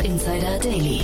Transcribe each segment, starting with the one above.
Startup Insider Daily.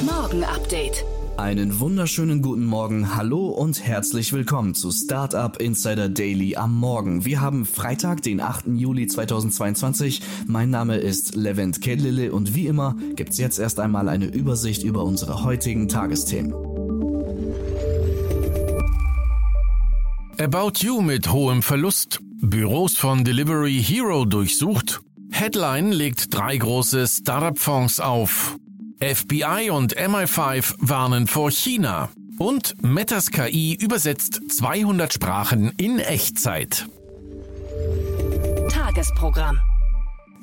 Morgen Update. Einen wunderschönen guten Morgen, hallo und herzlich willkommen zu Startup Insider Daily am Morgen. Wir haben Freitag, den 8. Juli 2022. Mein Name ist Levent Kedlille und wie immer gibt's jetzt erst einmal eine Übersicht über unsere heutigen Tagesthemen. About You mit hohem Verlust. Büros von Delivery Hero durchsucht. Headline legt drei große Startup-Fonds auf. FBI und MI5 warnen vor China. Und Metas KI übersetzt 200 Sprachen in Echtzeit. Tagesprogramm.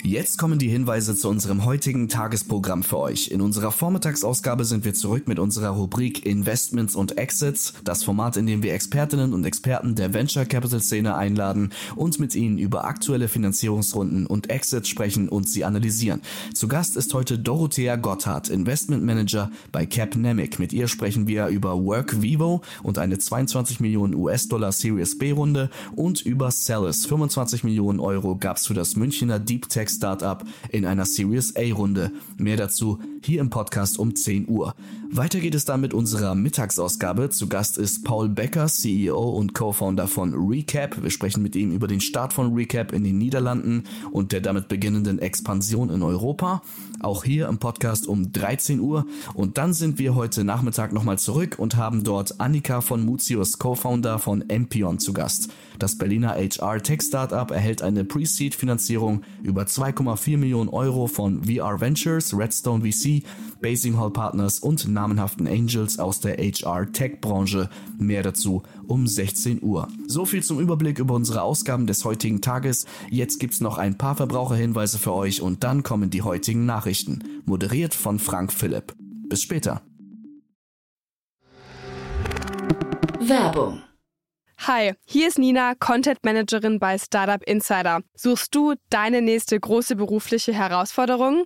Jetzt kommen die Hinweise zu unserem heutigen Tagesprogramm für euch. In unserer Vormittagsausgabe sind wir zurück mit unserer Rubrik Investments und Exits, das Format, in dem wir Expertinnen und Experten der Venture Capital Szene einladen und mit ihnen über aktuelle Finanzierungsrunden und Exits sprechen und sie analysieren. Zu Gast ist heute Dorothea Gotthard, Investment Manager bei Capnemic. Mit ihr sprechen wir über Work Vivo und eine 22 Millionen US-Dollar Series B Runde und über Celis. 25 Millionen Euro gab's für das Münchner Deep Tech Startup in einer Series A Runde. Mehr dazu hier im Podcast um 10 Uhr. Weiter geht es dann mit unserer Mittagsausgabe. Zu Gast ist Paul Becker, CEO und Co-Founder von Recap. Wir sprechen mit ihm über den Start von Recap in den Niederlanden und der damit beginnenden Expansion in Europa. Auch hier im Podcast um 13 Uhr. Und dann sind wir heute Nachmittag nochmal zurück und haben dort Annika von Mutius, Co-Founder von Empion, zu Gast. Das Berliner HR-Tech-Startup erhält eine Pre-Seed-Finanzierung über 2,4 Millionen Euro von VR Ventures, Redstone VC, Basing Hall Partners und namenhaften Angels aus der HR-Tech-Branche. Mehr dazu um 16 Uhr. So viel zum Überblick über unsere Ausgaben des heutigen Tages. Jetzt gibt's noch ein paar Verbraucherhinweise für euch und dann kommen die heutigen Nachrichten. Moderiert von Frank Philipp. Bis später. Werbung. Hi, hier ist Nina, Content Managerin bei Startup Insider. Suchst du deine nächste große berufliche Herausforderung?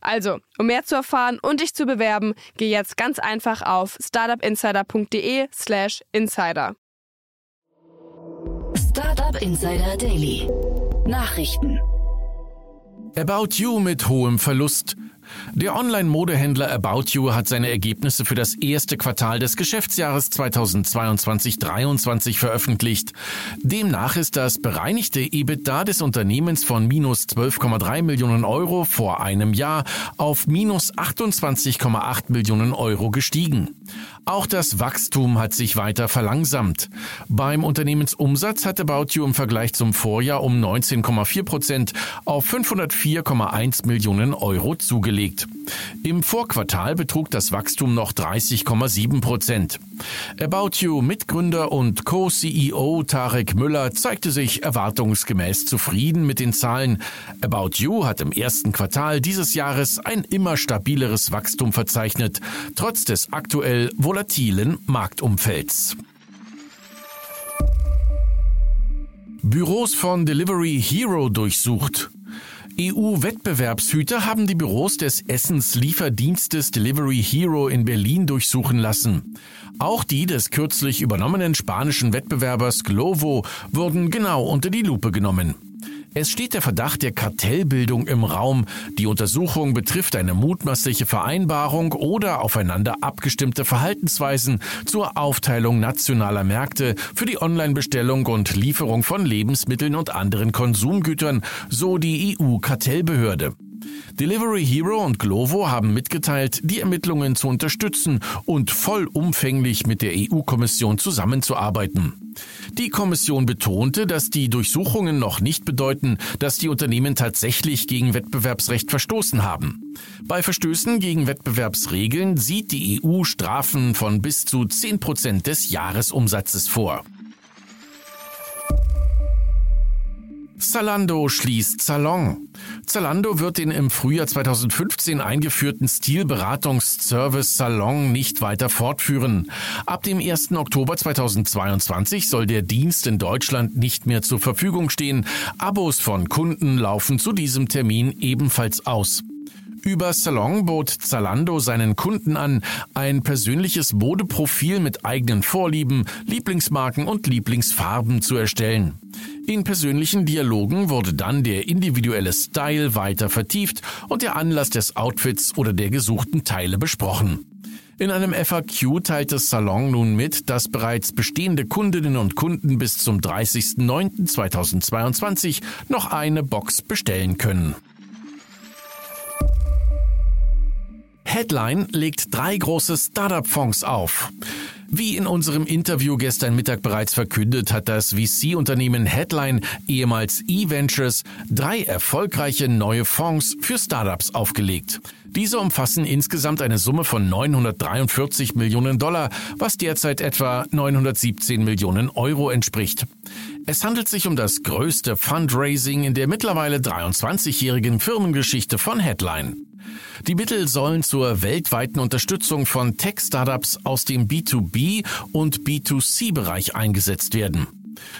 Also, um mehr zu erfahren und dich zu bewerben, geh jetzt ganz einfach auf startupinsider.de/slash insider. Startup Insider Daily. Nachrichten. About You mit hohem Verlust. Der Online-Modehändler About You hat seine Ergebnisse für das erste Quartal des Geschäftsjahres 2022-23 veröffentlicht. Demnach ist das bereinigte EBITDA des Unternehmens von minus 12,3 Millionen Euro vor einem Jahr auf minus 28,8 Millionen Euro gestiegen. Auch das Wachstum hat sich weiter verlangsamt. Beim Unternehmensumsatz hat About You im Vergleich zum Vorjahr um 19,4 Prozent auf 504,1 Millionen Euro zugelegt. Im Vorquartal betrug das Wachstum noch 30,7 Prozent. About You Mitgründer und Co-CEO Tarek Müller zeigte sich erwartungsgemäß zufrieden mit den Zahlen. About You hat im ersten Quartal dieses Jahres ein immer stabileres Wachstum verzeichnet, trotz des aktuell volatilen Marktumfelds. Büros von Delivery Hero durchsucht. EU-Wettbewerbshüter haben die Büros des Essenslieferdienstes Delivery Hero in Berlin durchsuchen lassen. Auch die des kürzlich übernommenen spanischen Wettbewerbers Glovo wurden genau unter die Lupe genommen. Es steht der Verdacht der Kartellbildung im Raum. Die Untersuchung betrifft eine mutmaßliche Vereinbarung oder aufeinander abgestimmte Verhaltensweisen zur Aufteilung nationaler Märkte für die Online-Bestellung und Lieferung von Lebensmitteln und anderen Konsumgütern, so die EU-Kartellbehörde. Delivery Hero und Glovo haben mitgeteilt, die Ermittlungen zu unterstützen und vollumfänglich mit der EU-Kommission zusammenzuarbeiten. Die Kommission betonte, dass die Durchsuchungen noch nicht bedeuten, dass die Unternehmen tatsächlich gegen Wettbewerbsrecht verstoßen haben. Bei Verstößen gegen Wettbewerbsregeln sieht die EU Strafen von bis zu 10 Prozent des Jahresumsatzes vor. Zalando schließt Salon. Zalando wird den im Frühjahr 2015 eingeführten Stilberatungsservice Salon nicht weiter fortführen. Ab dem 1. Oktober 2022 soll der Dienst in Deutschland nicht mehr zur Verfügung stehen. Abos von Kunden laufen zu diesem Termin ebenfalls aus. Über Salon bot Zalando seinen Kunden an, ein persönliches Modeprofil mit eigenen Vorlieben, Lieblingsmarken und Lieblingsfarben zu erstellen. In persönlichen Dialogen wurde dann der individuelle Style weiter vertieft und der Anlass des Outfits oder der gesuchten Teile besprochen. In einem FAQ teilte Salon nun mit, dass bereits bestehende Kundinnen und Kunden bis zum 30.09.2022 noch eine Box bestellen können. Headline legt drei große Startup-Fonds auf. Wie in unserem Interview gestern Mittag bereits verkündet, hat das VC-Unternehmen Headline, ehemals eVentures, drei erfolgreiche neue Fonds für Startups aufgelegt. Diese umfassen insgesamt eine Summe von 943 Millionen Dollar, was derzeit etwa 917 Millionen Euro entspricht. Es handelt sich um das größte Fundraising in der mittlerweile 23-jährigen Firmengeschichte von Headline. Die Mittel sollen zur weltweiten Unterstützung von Tech-Startups aus dem B2B und B2C-Bereich eingesetzt werden.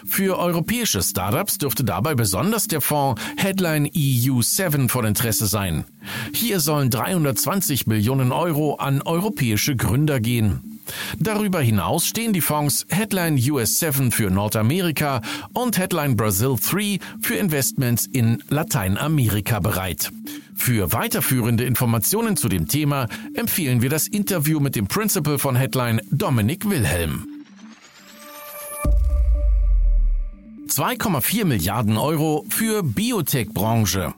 Für europäische Startups dürfte dabei besonders der Fonds Headline EU7 von Interesse sein. Hier sollen 320 Millionen Euro an europäische Gründer gehen. Darüber hinaus stehen die Fonds Headline US 7 für Nordamerika und Headline Brazil 3 für Investments in Lateinamerika bereit. Für weiterführende Informationen zu dem Thema empfehlen wir das Interview mit dem Principal von Headline Dominik Wilhelm. 2,4 Milliarden Euro für Biotech-Branche.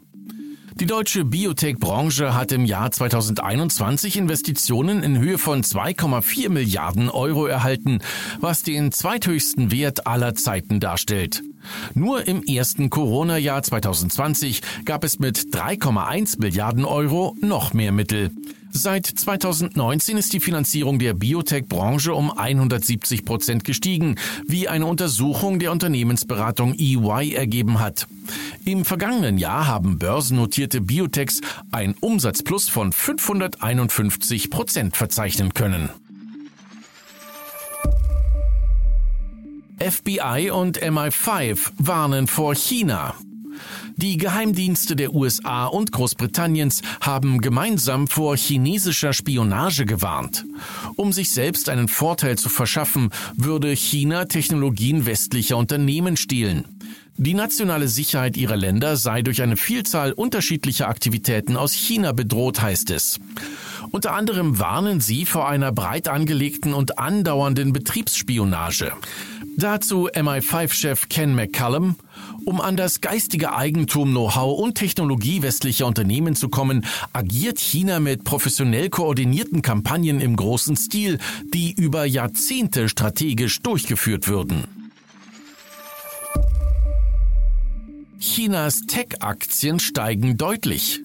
Die deutsche Biotech-Branche hat im Jahr 2021 Investitionen in Höhe von 2,4 Milliarden Euro erhalten, was den zweithöchsten Wert aller Zeiten darstellt. Nur im ersten Corona-Jahr 2020 gab es mit 3,1 Milliarden Euro noch mehr Mittel. Seit 2019 ist die Finanzierung der Biotech-Branche um 170 Prozent gestiegen, wie eine Untersuchung der Unternehmensberatung EY ergeben hat. Im vergangenen Jahr haben börsennotierte Biotechs ein Umsatzplus von 551 Prozent verzeichnen können. FBI und MI5 warnen vor China. Die Geheimdienste der USA und Großbritanniens haben gemeinsam vor chinesischer Spionage gewarnt. Um sich selbst einen Vorteil zu verschaffen, würde China Technologien westlicher Unternehmen stehlen. Die nationale Sicherheit ihrer Länder sei durch eine Vielzahl unterschiedlicher Aktivitäten aus China bedroht, heißt es. Unter anderem warnen sie vor einer breit angelegten und andauernden Betriebsspionage. Dazu MI5-Chef Ken McCallum, um an das geistige Eigentum, Know-how und Technologie westlicher Unternehmen zu kommen, agiert China mit professionell koordinierten Kampagnen im großen Stil, die über Jahrzehnte strategisch durchgeführt würden. Chinas Tech-Aktien steigen deutlich.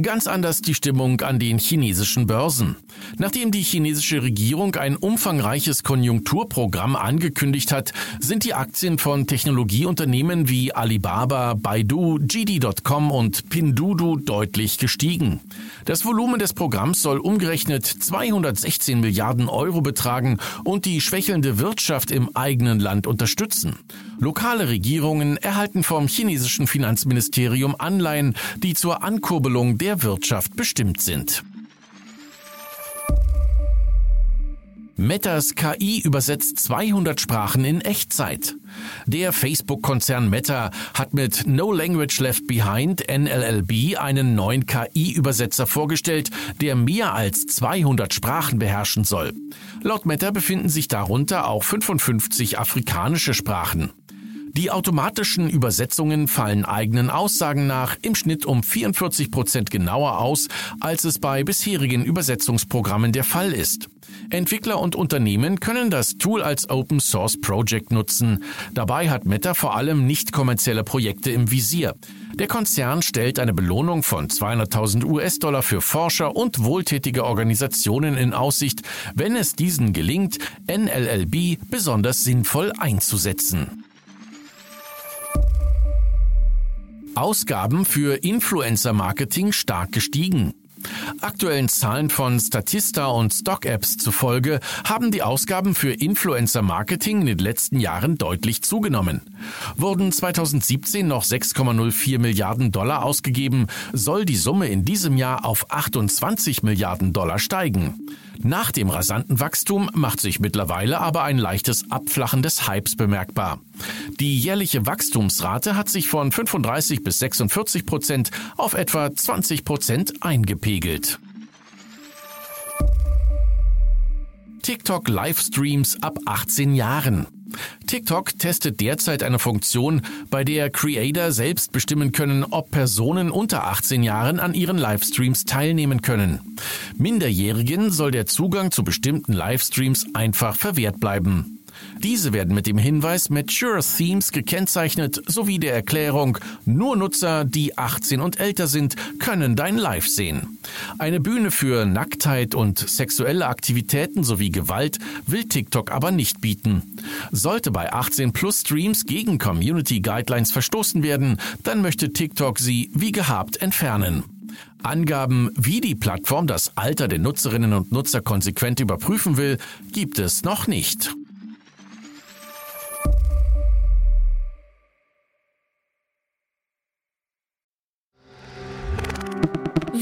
Ganz anders die Stimmung an den chinesischen Börsen. Nachdem die chinesische Regierung ein umfangreiches Konjunkturprogramm angekündigt hat, sind die Aktien von Technologieunternehmen wie Alibaba, Baidu, GD.com und Pinduoduo deutlich gestiegen. Das Volumen des Programms soll umgerechnet 216 Milliarden Euro betragen und die schwächelnde Wirtschaft im eigenen Land unterstützen. Lokale Regierungen erhalten vom chinesischen Finanzministerium Anleihen, die zur Ankurbelung der Wirtschaft bestimmt sind. Metas KI übersetzt 200 Sprachen in Echtzeit. Der Facebook-Konzern Meta hat mit No Language Left Behind NLLB einen neuen KI-Übersetzer vorgestellt, der mehr als 200 Sprachen beherrschen soll. Laut Meta befinden sich darunter auch 55 afrikanische Sprachen. Die automatischen Übersetzungen fallen eigenen Aussagen nach im Schnitt um 44 Prozent genauer aus, als es bei bisherigen Übersetzungsprogrammen der Fall ist. Entwickler und Unternehmen können das Tool als Open Source Project nutzen. Dabei hat Meta vor allem nicht kommerzielle Projekte im Visier. Der Konzern stellt eine Belohnung von 200.000 US-Dollar für Forscher und wohltätige Organisationen in Aussicht, wenn es diesen gelingt, NLLB besonders sinnvoll einzusetzen. Ausgaben für Influencer-Marketing stark gestiegen. Aktuellen Zahlen von Statista und StockApps zufolge haben die Ausgaben für Influencer-Marketing in den letzten Jahren deutlich zugenommen. Wurden 2017 noch 6,04 Milliarden Dollar ausgegeben, soll die Summe in diesem Jahr auf 28 Milliarden Dollar steigen. Nach dem rasanten Wachstum macht sich mittlerweile aber ein leichtes Abflachen des Hypes bemerkbar. Die jährliche Wachstumsrate hat sich von 35 bis 46 Prozent auf etwa 20 Prozent eingepegelt. TikTok Livestreams ab 18 Jahren. TikTok testet derzeit eine Funktion, bei der Creator selbst bestimmen können, ob Personen unter 18 Jahren an ihren Livestreams teilnehmen können. Minderjährigen soll der Zugang zu bestimmten Livestreams einfach verwehrt bleiben. Diese werden mit dem Hinweis Mature Themes gekennzeichnet sowie der Erklärung, nur Nutzer, die 18 und älter sind, können dein Live sehen. Eine Bühne für Nacktheit und sexuelle Aktivitäten sowie Gewalt will TikTok aber nicht bieten. Sollte bei 18 Plus Streams gegen Community Guidelines verstoßen werden, dann möchte TikTok sie wie gehabt entfernen. Angaben, wie die Plattform das Alter der Nutzerinnen und Nutzer konsequent überprüfen will, gibt es noch nicht.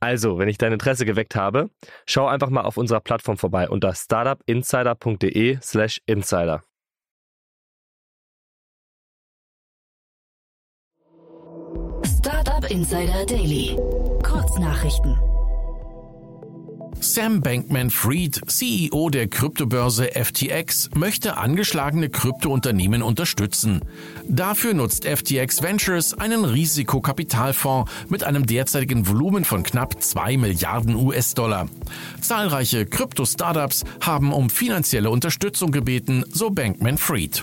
Also, wenn ich dein Interesse geweckt habe, schau einfach mal auf unserer Plattform vorbei unter startupinsider.de/slash insider. Startup Insider Daily. Kurznachrichten. Sam Bankman-Fried, CEO der Kryptobörse FTX, möchte angeschlagene Kryptounternehmen unterstützen. Dafür nutzt FTX Ventures einen Risikokapitalfonds mit einem derzeitigen Volumen von knapp 2 Milliarden US-Dollar. Zahlreiche Krypto-Startups haben um finanzielle Unterstützung gebeten, so Bankman-Fried.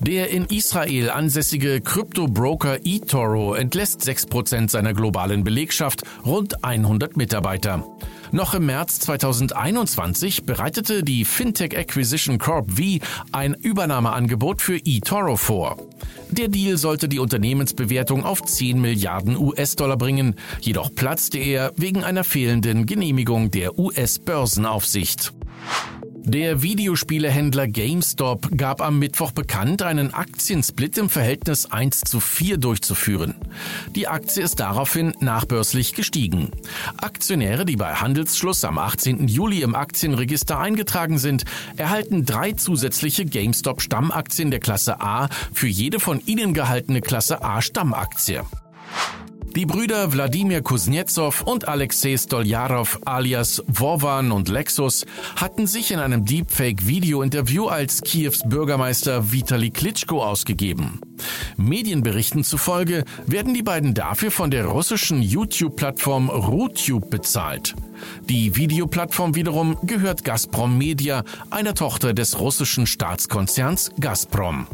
Der in Israel ansässige Krypto-Broker eToro entlässt 6% seiner globalen Belegschaft, rund 100 Mitarbeiter. Noch im März 2021 bereitete die Fintech Acquisition Corp V ein Übernahmeangebot für eToro vor. Der Deal sollte die Unternehmensbewertung auf 10 Milliarden US-Dollar bringen, jedoch platzte er wegen einer fehlenden Genehmigung der US-Börsenaufsicht. Der Videospielehändler GameStop gab am Mittwoch bekannt, einen Aktiensplit im Verhältnis 1 zu 4 durchzuführen. Die Aktie ist daraufhin nachbörslich gestiegen. Aktionäre, die bei Handelsschluss am 18. Juli im Aktienregister eingetragen sind, erhalten drei zusätzliche GameStop Stammaktien der Klasse A für jede von ihnen gehaltene Klasse A Stammaktie. Die Brüder Wladimir Kuznetsov und Alexei Stoljarov alias Wovan und Lexus hatten sich in einem Deepfake-Video-Interview als Kiews Bürgermeister Vitali Klitschko ausgegeben. Medienberichten zufolge werden die beiden dafür von der russischen YouTube-Plattform RuTube bezahlt. Die Videoplattform wiederum gehört Gazprom Media, einer Tochter des russischen Staatskonzerns Gazprom.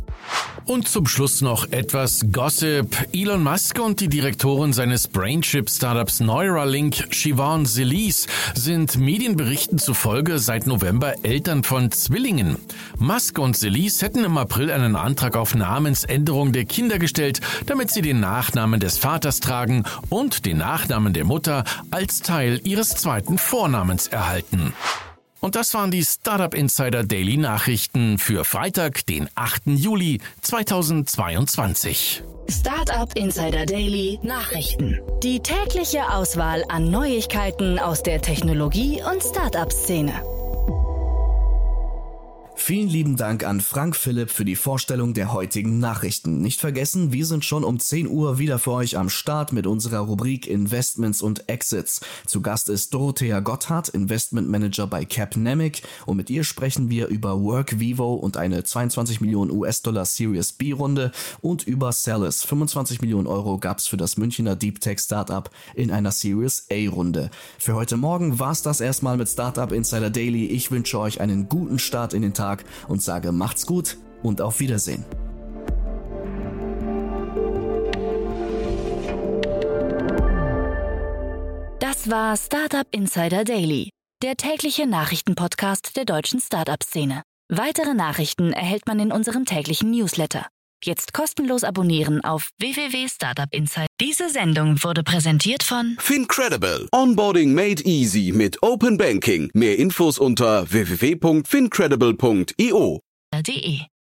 Und zum Schluss noch etwas Gossip. Elon Musk und die Direktorin seines Brainchip-Startups Neuralink, Siobhan Zelis, sind Medienberichten zufolge seit November Eltern von Zwillingen. Musk und Zelis hätten im April einen Antrag auf Namensänderung der Kinder gestellt, damit sie den Nachnamen des Vaters tragen und den Nachnamen der Mutter als Teil ihres zweiten Vornamens erhalten. Und das waren die Startup Insider Daily Nachrichten für Freitag, den 8. Juli 2022. Startup Insider Daily Nachrichten. Die tägliche Auswahl an Neuigkeiten aus der Technologie- und Startup-Szene. Vielen lieben Dank an Frank Philipp für die Vorstellung der heutigen Nachrichten. Nicht vergessen, wir sind schon um 10 Uhr wieder für euch am Start mit unserer Rubrik Investments und Exits. Zu Gast ist Dorothea Gotthard, Investment Manager bei Capnemic und mit ihr sprechen wir über Work Vivo und eine 22 Millionen US-Dollar Series B Runde und über Celis. 25 Millionen Euro gab's für das Münchner Deep Tech Startup in einer Series A Runde. Für heute Morgen war's das erstmal mit Startup Insider Daily. Ich wünsche euch einen guten Start in den Tag Tag und sage macht's gut und auf Wiedersehen. Das war Startup Insider Daily, der tägliche Nachrichtenpodcast der deutschen Startup-Szene. Weitere Nachrichten erhält man in unserem täglichen Newsletter. Jetzt kostenlos abonnieren auf www.startupinsider. Diese Sendung wurde präsentiert von Fincredible. Onboarding made easy mit Open Banking. Mehr Infos unter www.fincredible.io.